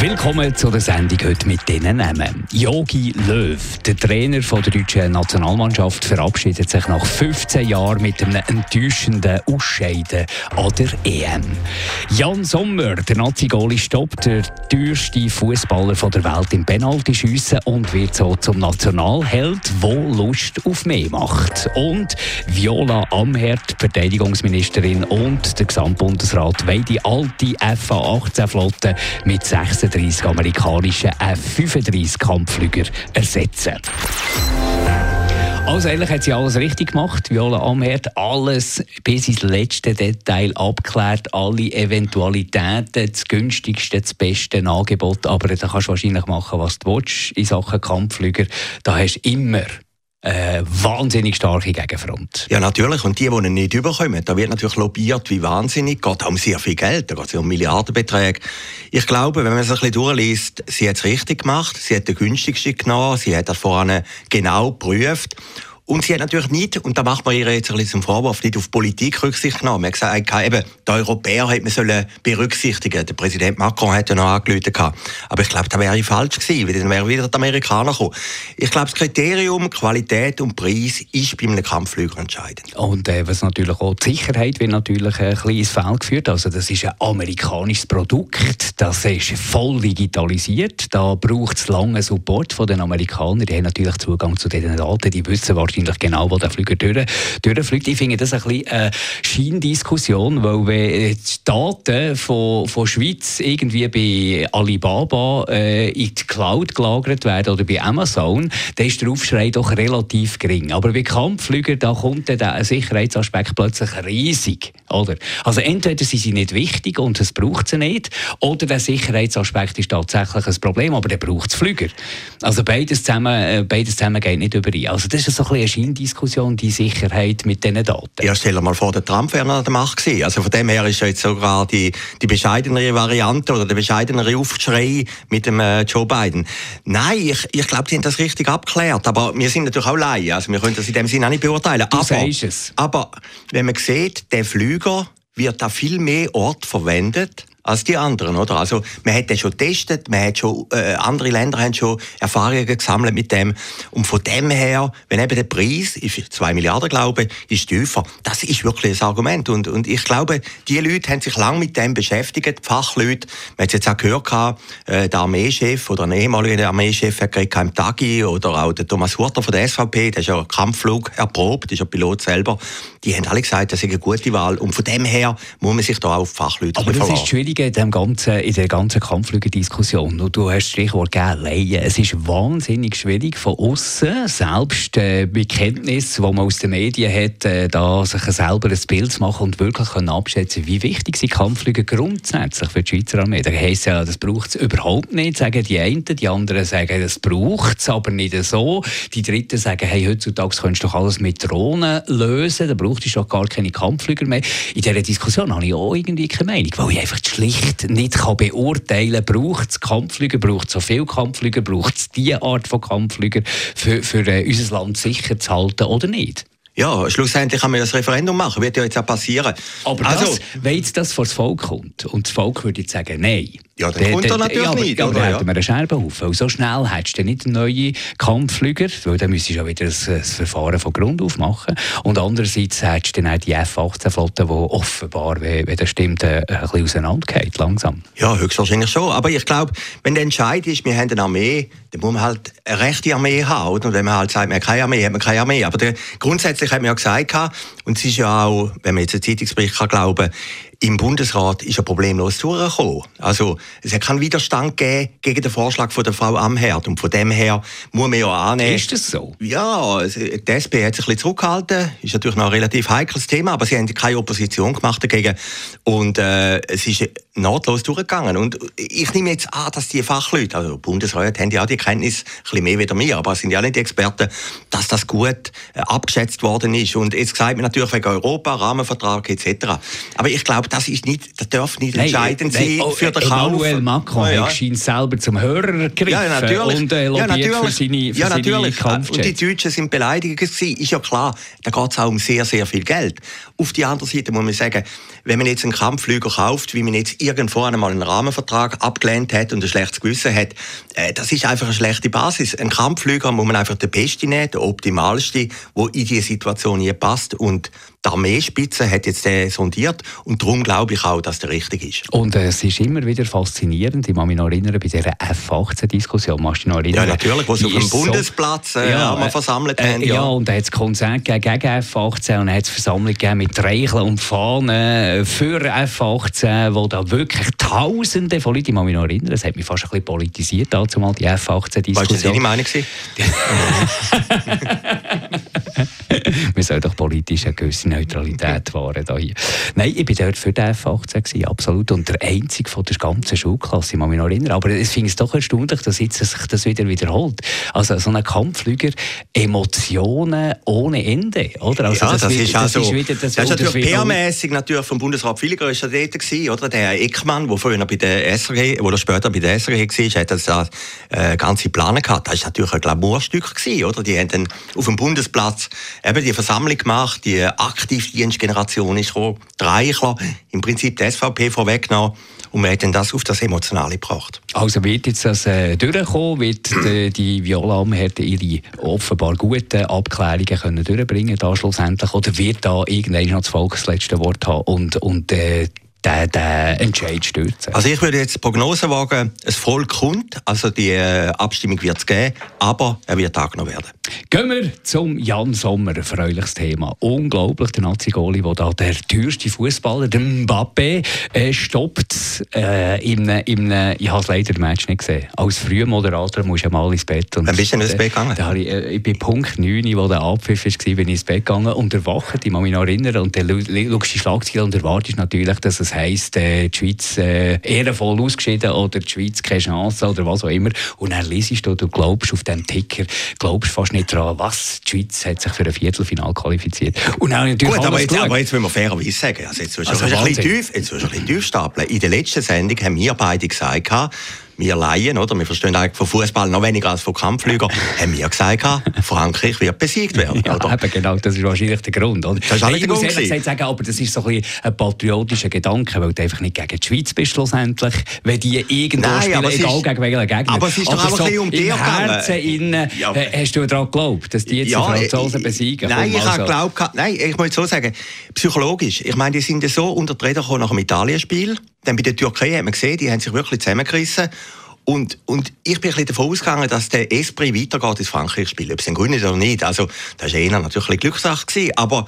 Willkommen zu der Sendung heute mit diesen Namen. Yogi Löw, der Trainer der deutschen Nationalmannschaft, verabschiedet sich nach 15 Jahren mit einem enttäuschenden Ausscheiden an der EM. Jan Sommer, der Nazi-Goli, stoppt der teuerste Fußballer der Welt im Penaltyschiessen und wird so zum Nationalheld, wo Lust auf mehr macht. Und Viola Amherd, Verteidigungsministerin und der Gesamtbundesrat wollen die alte FA-18-Flotte mit 36 36 amerikanischen F-35 ersetzen. Also eigentlich hat sie alles richtig gemacht. Viola Amherd alles bis ins letzte Detail abgeklärt, alle Eventualitäten, das günstigste, das beste Angebot. Aber da kannst du wahrscheinlich machen, was du willst in Sachen Kampfflüger. Da hast du immer äh, wahnsinnig starke Gegenfront. Ja, natürlich. Und die, die nicht überkommen, da wird natürlich lobbyiert wie wahnsinnig. Geht um sehr viel Geld, da geht es um Milliardenbeträge. Ich glaube, wenn man es ein bisschen durchliest, sie hat es richtig gemacht. Sie hat den günstigsten genommen. Sie hat das voran genau geprüft. Und sie hat natürlich nicht, und da macht man ihr jetzt ein bisschen Vorwurf, nicht auf Politik Rücksicht genommen. Man hat gesagt, eben, die Europäer hätte man sollen berücksichtigen. Der Präsident Macron hat ja noch angelötet. Aber ich glaube, das wäre falsch gewesen, weil dann wären wieder die Amerikaner gekommen. Ich glaube, das Kriterium Qualität und Preis ist bei einem Kampfflüger entscheidend. Und äh, was natürlich auch die Sicherheit wird natürlich ein kleines Feld geführt. Also das ist ein amerikanisches Produkt, das ist voll digitalisiert. Da braucht es lange Support von den Amerikanern. Die haben natürlich Zugang zu diesen Daten, die wissen wahrscheinlich genau, wo der Flüger durch, durchfliegt. Ich finde das ein bisschen eine Scheindiskussion, weil wenn die Daten von, von Schweiz irgendwie bei Alibaba äh, in die Cloud gelagert werden oder bei Amazon, dann ist der Aufschrei doch relativ gering. Aber bei Kampfflügern, da kommt der Sicherheitsaspekt plötzlich riesig. Oder? Also entweder sind sie nicht wichtig und es braucht sie nicht, oder der Sicherheitsaspekt ist tatsächlich ein Problem, aber der braucht es Flüger. Also beides zusammen, äh, beides zusammen geht nicht überein. Also das ist so ein bisschen eine Scheindiskussion, die Sicherheit mit diesen Daten. Ja, stell dir mal vor, der Trump wäre an der Macht gewesen. Also von dem her ist jetzt sogar die, die bescheidenere Variante oder der bescheidenere Aufschrei mit dem äh, Joe Biden. Nein, ich, ich glaube, sie haben das richtig abgeklärt. Aber wir sind natürlich auch Laien. Also wir können das in dem Sinne auch nicht beurteilen. Du aber, es. aber wenn man sieht, der Flüger wird da viel mehr Ort verwendet als die anderen, oder? Also man hat den schon getestet, man hat schon äh, andere Länder haben schon Erfahrungen gesammelt mit dem und von dem her, wenn eben der Preis ist zwei Milliarden glaube ist tiefer, das ist wirklich ein Argument und und ich glaube, die Leute haben sich lange mit dem beschäftigt, die Fachleute. Man hat jetzt auch gehört, äh, der Armeechef oder ein ehemaliger Armeechef hat gerade Tagi oder auch der Thomas Hurter von der SVP, der ist ja Kampfflug erprobt, ist ja Pilot selber. Die haben alle gesagt, das ist eine gute Wahl und von dem her muss man sich da auf Fachleute Aber das ist schwierig Schwierige in, dem ganzen, in der ganzen Kampfflügerdiskussion, und du hast das Stichwort gegeben, es ist wahnsinnig schwierig von außen, selbst äh, bei Kenntnis, die man aus den Medien hat, äh, da sich selber ein Bild zu machen und wirklich können abschätzen wie wichtig sind Kampfflüge grundsätzlich für die Schweizer Armee. Da heisst ja, das braucht es überhaupt nicht, sagen die einen, die anderen sagen, das braucht es, aber nicht so. Die Dritten sagen, hey, heutzutage kannst du doch alles mit Drohnen lösen, da braucht es doch gar keine Kampfflüger mehr. In dieser Diskussion habe ich auch irgendwie keine Meinung, weil ich einfach schlicht nicht kann beurteilen kann, braucht es Kampfflüger, braucht es so viele Kampfflüger, braucht es diese Art von Kampfflüger für, für äh, unser Land sicher zu halten oder nicht? Ja, schlussendlich kann man das Referendum machen, wird ja jetzt auch passieren. Aber also, das, wenn jetzt das vor das Volk kommt und das Volk würde jetzt sagen, nein, ja, dann kommt er natürlich ja, nicht. Ja, dann hätten wir einen Scherbenhaufen. Weil so schnell hättest du nicht neue Kampfflüger, weil dann müsstest du ja wieder das, das Verfahren von Grund auf machen. Und andererseits hättest du dann auch die F-18-Flotte, die offenbar, wenn, wenn das stimmt, äh, ein bisschen auseinandergeht, langsam. Ja, höchstwahrscheinlich schon. Aber ich glaube, wenn der Entscheid ist, wir haben eine Armee, dann muss man halt eine rechte Armee haben. Und wenn man halt sagt, man hat keine Armee, hat man keine Armee. Aber der, grundsätzlich hat man ja gesagt, und es ist ja auch, wenn man jetzt einen Zeitungsbericht kann glauben im Bundesrat ist er problemlos durchgekommen. Also, es hat keinen Widerstand gegeben gegen den Vorschlag von der Frau Amherd. Und von dem her muss man ja annehmen. Ist das so? Ja, die SP hat sich ein bisschen zurückgehalten. Ist natürlich noch ein relativ heikles Thema, aber sie haben keine Opposition gemacht dagegen. Und äh, es ist nahtlos durchgegangen. Und ich nehme jetzt an, dass die Fachleute, also Bundesräte, haben ja auch die Kenntnis, ein bisschen mehr wie wir, aber sind ja nicht die Experten, dass das gut äh, abgeschätzt worden ist. Und jetzt sagt man natürlich wegen Europa, Rahmenvertrag etc. Aber ich glaube, das ist nicht, das darf nicht nein, entscheidend nein, sein oh, für den Kauf. Emmanuel Macron ja, ja. scheint selber zum Hörer gegriffen ja, natürlich. und äh, ja, natürlich. für seine, für ja, natürlich. Und die Deutschen sind beleidigt gewesen. Ist ja klar, da geht es auch um sehr, sehr viel Geld. Auf die andere Seite muss man sagen, wenn man jetzt einen Kampfflüger kauft, wie man jetzt irgendwo einmal einen Rahmenvertrag abgelehnt hat und ein schlechtes Gewissen hat, äh, das ist einfach eine schlechte Basis. Ein Kampfflüger muss man einfach den Besten nehmen, den Optimalsten, der in diese Situation hier passt und die Armeespitze hat jetzt den sondiert und darum glaube ich auch, dass der richtig ist. Und äh, es ist immer wieder faszinierend, ich kann mich noch erinnern, bei dieser F-18-Diskussion, machst du noch erinnern? Ja, natürlich, wo sie auf dem Bundesplatz äh, ja, äh, versammelt äh, haben. Ja, ja und da hat es Konzert gegen F-18 und dann hat es Versammlung gegeben mit Reicheln und Fahnen für F-18, wo da wirklich Tausende von Leuten, ich kann mich noch erinnern, das hat mich fast ein bisschen politisiert, dazu mal die F-18-Diskussion. Weißt du, was deine Meinung war? Wir sollen doch politisch eine gewisse Neutralität wahren. Hier. Nein, ich war dort für den F18, absolut. Und der einzige von der ganzen Schulklasse, ich kann mich noch erinnern. Aber es finde ich doch erstaunlich, dass jetzt sich das wieder wiederholt. Also so ein Kampfflüger, Emotionen ohne Ende. Oder? Also, ja, das, das, ist, also, das ist wieder... Das, das ist natürlich PR-mässig natürlich vom Bundesrat Villiger ist dort gewesen, oder? Der Eckmann, der früher bei der SRG, oder später bei der SRG war, hat das äh, ganze Pläne gehabt. Das war natürlich ein Glamourstück gewesen, oder? Die haben dann auf dem Bundesplatz eben die Versammlung gemacht, die Aktivdienstgeneration ist gekommen, die Reichler, im Prinzip die SVP vorweggenommen. Und hat dann das auf das Emotionale gebracht. Also wird jetzt das äh, durchkommen, wird die, die Viola Amherd ihre offenbar guten Abklärungen können durchbringen da schlussendlich, oder wird da irgendwann noch das Volk das letzte Wort haben und, und äh, den, den Entscheid stürzen? Also ich würde jetzt Prognose wagen, es Volk kommt, also die äh, Abstimmung wird es geben, aber er wird angenommen werden. Gehen wir zum Jan Sommer, ein erfreuliches Thema. Unglaublich, der Nazi-Goli, der da der teuerste Fußballer, der Mbappé, äh, stoppt äh, im, im, ich habe es leider im Match nicht gesehen. Als früher Moderator musst du mal ins Bett. Und Dann bist du ins Bett gegangen? Da ich, äh, ich bin Punkt 9, wo der Abpfiff war, bin ich ins Bett gegangen und erwacht, ich muss mich noch erinnern, und dann schaust du die Schlagzeile und erwartest natürlich, dass es heisst, äh, die Schweiz äh, ehrenvoll ausgeschieden oder die Schweiz keine Chance oder was auch immer. Und dann liest du, du glaubst auf dem Ticker, glaubst fast nicht dran, was, die Schweiz hat sich für ein Viertelfinal qualifiziert. Und auch natürlich Gut, aber jetzt, aber jetzt müssen wir fairerweise sagen, also jetzt, also ein bisschen tief, jetzt ein bisschen tief stapeln. In der letzten Sendung haben wir beide gesagt, wir Laien, oder? Wir verstehen eigentlich von Fußball noch weniger als von Kampfflügern, haben wir gesagt, Frankreich wird besiegt werden. ja, oder? Eben, genau, das ist wahrscheinlich der Grund. Oder? Das ist ich muss ehrlich gesagt sagen, aber das ist so ein, ein patriotischer Gedanke, weil du einfach nicht gegen die Schweiz bist schlussendlich, wenn die irgendwo Nein, spielen, egal ist, gegen welchen Gegner. Aber es ist doch auch so ein bisschen um dich Herzen innen, ja. hast du daran geglaubt, dass die jetzt ja, die Franzosen besiegen? Nein, ich habe geglaubt, nein, ich muss so sagen, psychologisch, ich meine, die sind so unter die Räder nach dem Italien-Spiel, dann bei der Türkei hat man gesehen, die haben sich wirklich zusammengerissen. Und, und ich bin ein bisschen davon ausgegangen, dass der Esprit weitergeht ins Frankreich-Spiel. Ob es ein Grund ist oder nicht. Also, das war natürlich ein Glückssache. Aber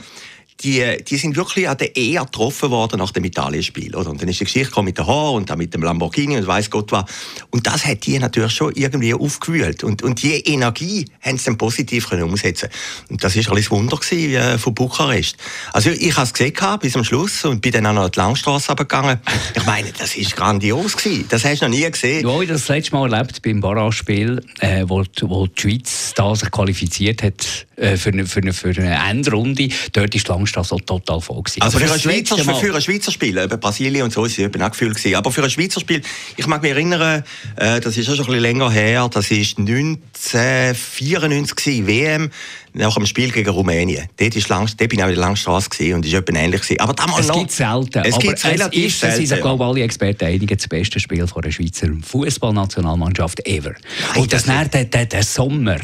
die, die sind wirklich an der eher getroffen worden nach dem Italien-Spiel. Und dann ist die Geschichte mit dem Haar und dann mit dem Lamborghini und weiß Gott was. Und das hat die natürlich schon irgendwie aufgewühlt. Und, und die Energie haben sie dann positiv können umsetzen Und das war alles Wunder gewesen, äh, von Bukarest. Also ich habe es gesehen bis am Schluss und bin dann auch noch die Langstrasse runtergegangen. Ich meine, das war grandios. Gewesen. Das hast du noch nie gesehen. Ja, ich das letzte Mal erlebt beim Barrage-Spiel, äh, wo, wo die Schweiz da sich qualifiziert hat äh, für, eine, für, eine, für eine Endrunde. Dort ist die total voll. Gewesen. Also für ein, Schweizer, für, für ein Schweizer Spiel, eben Brasilien und so, ist es auch Gefühl gewesen. Aber für ein Schweizer Spiel, ich mag mich erinnern, äh, das ist schon ein bisschen länger her, das ist 1994 gewesen, WM nach dem Spiel gegen Rumänien. Dort, ist lang, dort bin ich auch in der Langstrasse und ist etwas ähnlich gewesen. Aber damals es noch, gibt selten. Es gibt relativ ist, selten. Es sind, glaube alle Experten einig, das beste Spiel von der Schweizer Fußballnationalmannschaft ever. Nein, und das, das der, der, der Sommer,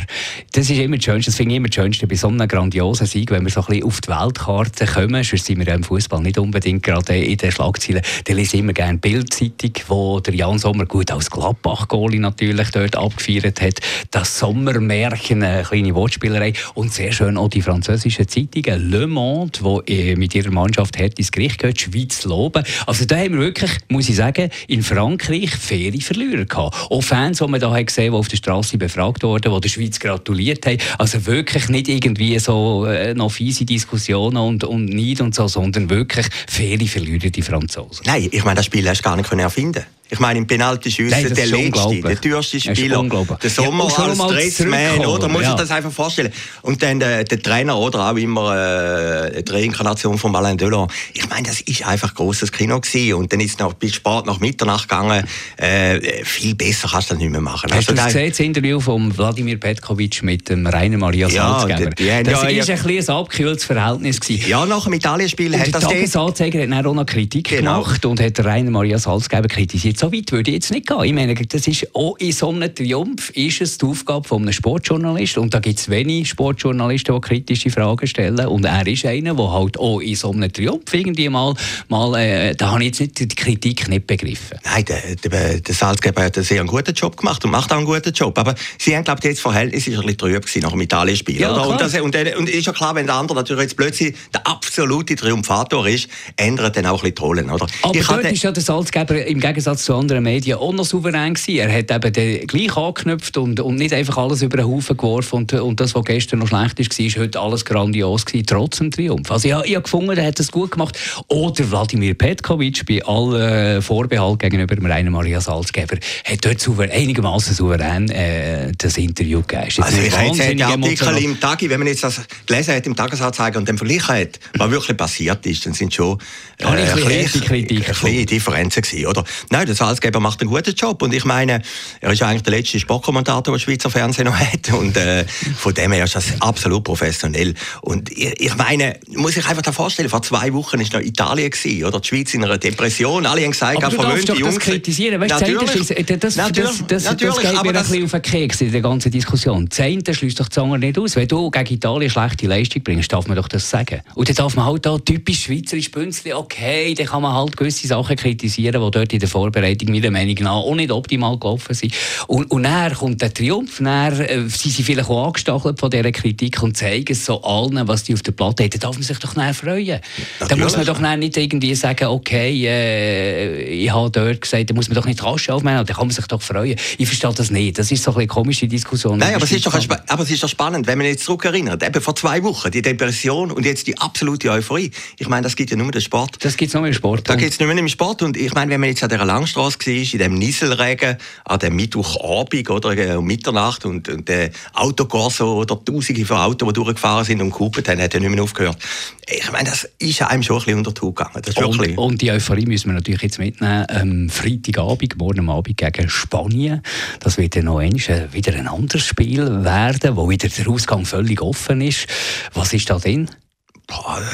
das ist immer das Schönste, das finde ich immer das Schönste bei so einem grandiosen Sieg, wenn wir so ein bisschen auf die Weltkarte kommen, sonst sind wir im Fußball nicht unbedingt gerade in den Schlagzeilen, dann lese ich immer gerne Bildzeitung, wo der Jan Sommer gut als Gladbach-Goalie natürlich dort abgefeiert hat, das Sommermärchen, eine kleine Wortspielerei Und sehr schön auch die französischen Zeitungen Le Monde, die mit ihrer Mannschaft hart ins Gericht die Schweiz loben. Also da haben wir wirklich, muss ich sagen, in Frankreich faire Verlierer gehabt. Auch Fans, die man da gesehen die auf der Straße befragt wurden, die der Schweiz gratuliert haben. Also wirklich nicht irgendwie so äh, noch fiese Diskussionen und, und Neid und so, sondern wirklich faire Verlierer, die Franzosen. Nein, ich meine, das Spiel hast du gar nicht erfinden ich meine, im Penaltyschüssen, der letzte, der teuerste Spieler, der Sommer ja, als Dressman, oder? Muss ja. ich das einfach vorstellen. Und dann der, der Trainer, oder? Auch immer äh, die Reinkarnation von Alain Delon. Ich meine, das ist einfach großes Kino gewesen. Und dann ist es noch bis spät nach Mitternacht gegangen. Äh, viel besser kannst du das nicht mehr machen. Hast also, du gesehen, das Interview von Wladimir Petkovic mit dem Rainer Maria Salzgeber? Ja, das war ja, ja, ein ein abgekühltes Verhältnis. Gewesen. Ja, nach dem Italienspiel hat das... Der Tagesanzeiger hat auch noch Kritik genau. gemacht und hat Rainer Maria Salzgeber kritisiert so weit würde ich jetzt nicht gehen. Ich meine, das ist auch in so einem Triumph ist es die Aufgabe eines Sportjournalisten. Und da gibt es wenige Sportjournalisten, die kritische Fragen stellen. Und er ist einer, der halt auch in so einem Triumph irgendwie mal, mal äh, da habe ich jetzt nicht die Kritik nicht begriffen. Nein, der, der, der Salzgeber hat einen sehr guten Job gemacht und macht auch einen guten Job. Aber sie haben, glaube ich, das Verhältnis ist ein bisschen trüb nach dem Italien-Spiel. Ja, und, das, und, und ist ja klar, wenn der andere natürlich jetzt plötzlich der absolute Triumphator ist, ändert dann auch ein bisschen die Rollen. Oder? Aber ich dort hatte, ist ja der Salzgeber im Gegensatz zu anderen Medien auch noch souverän gewesen. Er hat eben den gleich angeknüpft und, und nicht einfach alles über den Haufen geworfen. Und, und das, was gestern noch schlecht ist, war, ist heute alles grandios gewesen, trotz dem Triumph. Also ich, ich habe gefunden, er hat es gut gemacht. Oder Wladimir Petkovic bei allen Vorbehalten gegenüber Rainer Maria Salzgeber hat dort souverän, einigermaßen souverän äh, das Interview gegeben. Also ich habe jetzt Artikel im Tagi, wenn man jetzt das gelesen hat im Tagesanzeiger und dann verglichen hat, was wirklich passiert ist, dann sind schon äh, ein bisschen Kritik ein Differenzen gewesen, oder? Nein, der Salzgeber macht einen guten Job und ich meine, er ist eigentlich der letzte Sportkommentator, den das Schweizer Fernsehen noch hat und äh, von dem her ist das absolut professionell und ich, ich meine, muss ich einfach da vorstellen, vor zwei Wochen ist noch Italien gewesen, oder? Die Schweiz in einer Depression, alle haben gesagt, aber du darfst doch Jungs, das kritisieren, weißt, natürlich, das, das, natürlich, das, das, das geht mir ein bisschen auf den Keks in der ganzen Diskussion. Das eine schließt doch das andere nicht aus. Wenn du gegen Italien schlechte Leistung bringst, darf man doch das sagen. Und dann darf man halt da typisch schweizerisch bünzeln, okay, dann kann man halt gewisse Sachen kritisieren, die dort in der Vorbereitung meiner Meinung nach auch nicht optimal gelaufen sind. Und, und dann kommt der Triumph, dann äh, sind sie vielleicht auch angestachelt von dieser Kritik und zeigen es so allen, was die auf der Platte haben. Da darf man sich doch nicht freuen. Da muss man doch nicht irgendwie sagen, okay, äh, ich habe dort gesagt, da muss man doch nicht rasch aufnehmen, da kann man sich doch freuen. Ich verstehe das nicht. Das ist so eine komische Diskussion. Nein, aber es, ist doch aber es ist doch spannend, wenn man jetzt zurückerinnert, eben vor zwei Wochen, die Depression und jetzt die absolute Euphorie. Ich meine, das gibt ja nur den Sport. Das gibt es nur im Sport. Da gibt es nur im Sport. Und ich meine, wenn man jetzt an dieser Langstrasse war, in dem Nieselregen, an dem Mittwochabend oder äh, um Mitternacht und, und der Autokorso oder Tausende von Autos, die durchgefahren sind und gehupet haben, hat ja nicht mehr aufgehört. Ich meine, das ist einem schon ein bisschen unter die Haut gegangen. Das und, und, die Euphorie müssen wir natürlich jetzt mitnehmen. Ähm, Freitagabend, morgen Abend gegen Spanien. Das wird ja noch einmal äh, wieder ein anderes Spiel werden, wo wieder der Ausgang völlig offen ist. Was ist da drin?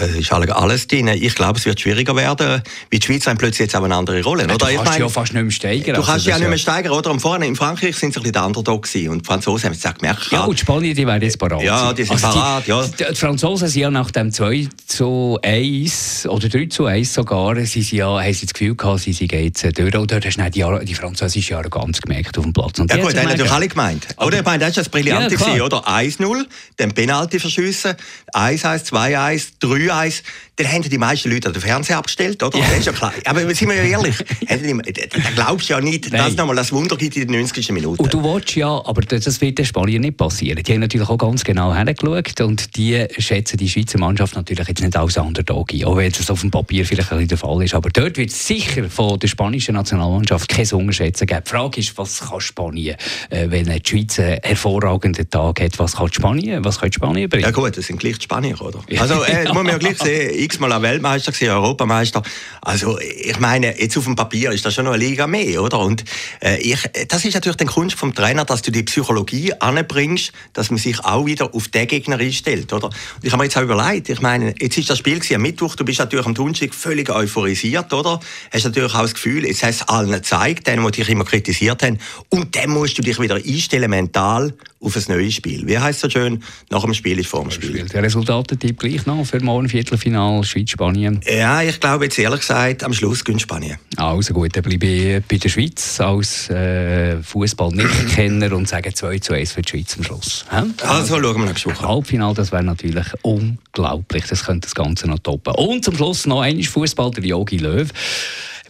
Es ist alles drin. Ich glaube, es wird schwieriger werden, weil die Schweiz hat plötzlich jetzt auch eine andere Rolle. Ja? Du kannst ja fast nicht mehr steigern. Du kannst also ja nicht mehr steigern, oder? Und vorne in Frankreich sind sie ein bisschen der Underdog gewesen. Und die Franzosen haben es auch gemerkt. Ja, und die Spanier, die werden jetzt parat Ja, die sind also parat, ja. Die, die, Franzosen sind ja nach dem 2 zu 1 oder 3 zu 1 sogar, sie sind ja, haben sie das Gefühl gehabt, sie sind jetzt durch. Und dort hast du die, die französische Arroganz gemerkt auf dem Platz. Und ja gut, das haben natürlich alle gemeint. Oder? Ich meine, das ist das Brillante ja, gewesen, oder? 1-0, dann Penalty verschiessen, 1-1, 2-1, 3-1 dann haben die meisten Leute den Fernseher abgestellt, oder? Ja. Das ist ja klar. Aber sind wir ja ehrlich, da glaubst du ja nicht, dass es nochmal das Wunder gibt in den 90. Minuten. Und du willst ja, aber das wird den Spaniern nicht passieren. Die haben natürlich auch ganz genau hergeschaut und die schätzen die Schweizer Mannschaft natürlich jetzt nicht als Underdog ein, auch wenn es auf dem Papier vielleicht ein bisschen der Fall ist. Aber dort wird es sicher von der spanischen Nationalmannschaft kein Unterschätzen geben. Die Frage ist, was kann Spanien, äh, wenn die Schweiz einen hervorragenden Tag hat, was kann Spanien, was kann Spanien bringen? Ja gut, das sind gleich die Spanier, oder? Also äh, muss man ja gleich sehen, x-mal Weltmeister gewesen, Europameister. Also ich meine, jetzt auf dem Papier ist das schon noch eine Liga mehr, oder? Und äh, ich, das ist natürlich die Kunst vom Trainer, dass du die Psychologie anbringst, dass man sich auch wieder auf den Gegner einstellt, oder? Und ich habe mir jetzt auch überlegt, ich meine, jetzt ist das Spiel am Mittwoch, du bist natürlich am Donnerstag völlig euphorisiert, oder? Hast natürlich auch das Gefühl, jetzt hast du allen gezeigt, denen, die dich immer kritisiert haben, und dann musst du dich wieder einstellen mental auf ein neues Spiel. Wie heißt das schön? Nach dem Spiel ist vor dem Spiel. Der Resultatentipp gleich noch? Noch für morgen Viertelfinal Schweiz-Spanien? Ja, ich glaube jetzt ehrlich gesagt, am Schluss gönnt Spanien. Also gut, dann bleibe ich bei der Schweiz als äh, Fußball-Nicht-Kenner und sage 2 zu 1 für die Schweiz am Schluss. Also, also schauen wir nächste Woche. Halbfinale, das wäre natürlich unglaublich. Das könnte das Ganze noch toppen. Und zum Schluss noch einmal Fußball, der Jogi Löw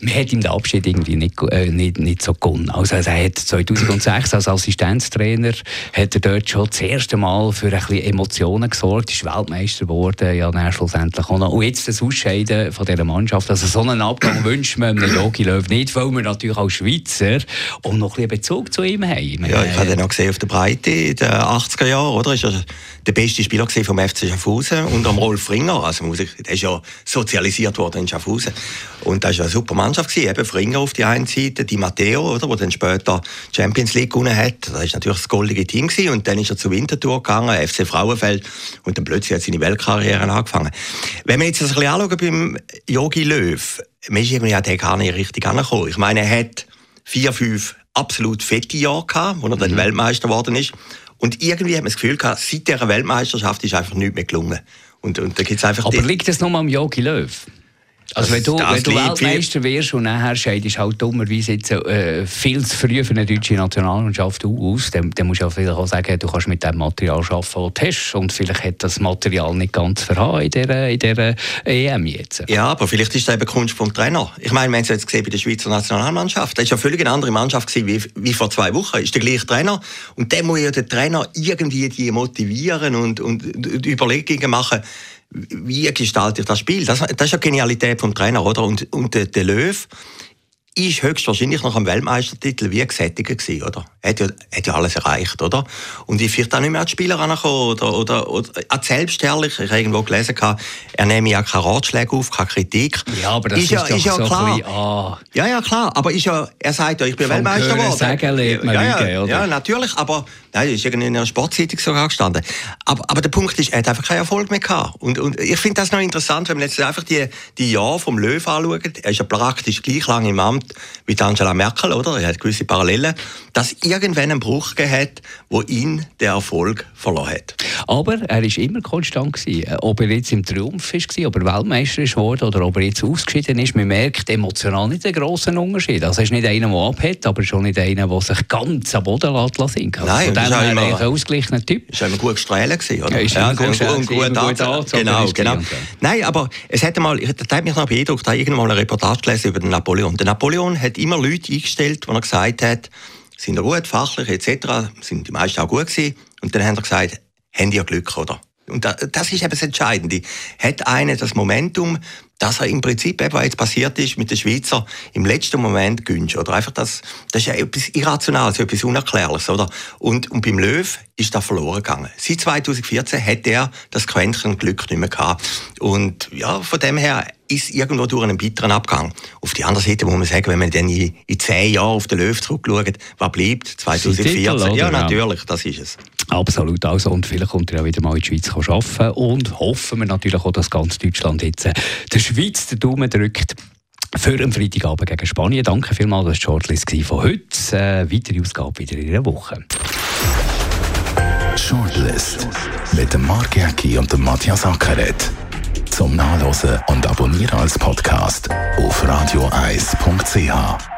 man hat ihm den Abschied irgendwie nicht, äh, nicht, nicht so gewonnen. Also er hat 2006 als Assistenztrainer hat er dort schon das erste Mal für ein bisschen Emotionen gesorgt, ist Weltmeister geworden, ja dann schlussendlich auch noch. Und jetzt das Ausscheiden von dieser Mannschaft, also so einen Abgang wünscht man einem Jogi Löw nicht, weil wir natürlich als Schweizer auch noch ein bisschen Bezug zu ihm haben. Ja, ich habe ihn auch gesehen auf der Breite in den 80er Jahren, oder? Ist er der beste Spieler vom FC Schaffhausen unter Rolf Ringer. Also muss ich, der ist ja sozialisiert worden in Schaffhausen. Und das war eine super Mannschaft. Gewesen. Eben Fringer auf der einen Seite, die Matteo, oder, der dann später Champions League gewonnen hat. Das war natürlich das goldige Team. Gewesen. Und dann ist er zur Winterthur gegangen, FC Frauenfeld. Und dann plötzlich hat seine Weltkarriere angefangen. Wenn wir jetzt das ein bisschen anschauen beim Yogi Löw, man ist eben ja gar nicht richtig angekommen. Ich meine, er hat vier, fünf absolut fette Jahre gehabt, wo er dann mhm. Weltmeister geworden ist. Und irgendwie hat man das Gefühl gehabt, seit dieser Weltmeisterschaft ist einfach nichts mehr gelungen. Und, und da gibt's einfach Aber liegt das nochmal am Jogi Löw? Also wenn du, wenn du Weltmeister wirst und nachher scheidest halt dummerweise jetzt äh, viel zu früh für eine deutsche Nationalmannschaft aus, dann, dann musst du ja vielleicht auch sagen, du kannst mit dem Material arbeiten, das du hast. Und vielleicht hat das Material nicht ganz verhauen in dieser, in dieser EM jetzt. Ja, aber vielleicht ist das eben Kunst vom Trainer. Ich meine, wir haben es jetzt gesehen bei der Schweizer Nationalmannschaft. Das war ja völlig eine andere Mannschaft wie, wie vor zwei Wochen. Ist der gleiche Trainer. Und dann muss ja der Trainer irgendwie die motivieren und, und, und Überlegungen machen, wie gestalte ich das Spiel? Das, das ist ja Genialität vom Trainer, oder? Und, und der, der Löw ist höchstwahrscheinlich noch am Weltmeistertitel wie gesättigt gewesen, oder? Er hat ja, hat ja alles erreicht, oder? Und ich vielleicht auch nicht mehr als Spieler angekommen, oder, oder, oder auch selbstherrlich. Ich habe irgendwo gelesen, er nehme ja keine Ratschläge auf, keine Kritik. Ja, aber das ist, ist ja, ist ja so klar. Bisschen, ah. Ja, ja, klar. Aber ist ja, er sagt ja, ich bin Weltmeister geworden. Sagen ja, ja, ja, natürlich. Aber Nein, ist irgendwie in einer Sportzeitung sogar gestanden. Aber, aber der Punkt ist, er hat einfach keinen Erfolg mehr gehabt. Und, und ich finde das noch interessant, wenn man jetzt einfach die, die Jahre vom Löw anschaut. Er ist ja praktisch gleich lange im Amt wie Angela Merkel, oder? Er hat gewisse Parallelen. Dass irgendwann einen Bruch hat, wo ihn der Erfolg verloren hat. Aber er war immer konstant gewesen. Äh, ob er jetzt im Triumph war, ob er Weltmeister ist worden oder ob er jetzt ausgeschieden ist, man merkt emotional nicht einen grossen Unterschied. Also er ist nicht einer, der abhält, aber schon nicht einer, der sich ganz am Boden lässt. Also Nein, dem her immer, ein ausgeglichener Typ. Ist immer gut gestrahlt gewesen, oder? Ja, ist ja, gut, gut, gut, gut. Genau, genau. Nein, aber es hat mal, das hat mich noch beeindruckt, da irgendwann mal eine Reportage gelesen über den Napoleon. Der Napoleon hat immer Leute eingestellt, wo er gesagt hat, sind gut, fachlich etc., sind die meisten auch gut gewesen. Und dann haben er gesagt, haben ja Glück, oder? Und das ist eben das Entscheidende. Hat einer das Momentum, dass er im Prinzip eben, was jetzt passiert ist mit den Schweizer, im letzten Moment günscht. Oder einfach das, das ist ja etwas Irrationales, etwas Unerklärliches, oder? Und, und beim Löw ist das verloren gegangen. Seit 2014 hat er das Quäntchen Glück nicht mehr gehabt. Und ja, von dem her ist irgendwo durch einen bitteren Abgang. Auf die andere Seite muss man sagen, wenn man dann in, in zehn Jahren auf den Löw zurückschaut, was bleibt? 2014. Titel, ja, natürlich, das ist es. Absolut. Also, und vielleicht kommt er ja wieder mal in die Schweiz arbeiten. Und hoffen wir natürlich auch, dass ganz Deutschland jetzt äh, der Schweiz den Daumen drückt. Für einen Freitagabend gegen Spanien. Danke vielmals, das war die Shortlist von heute. Äh, weitere Ausgabe wieder in einer Woche. Shortlist mit dem Mark Jäcki und dem Matthias Ackeret. Zum Nachlesen und Abonnieren als Podcast auf radioeis.ch.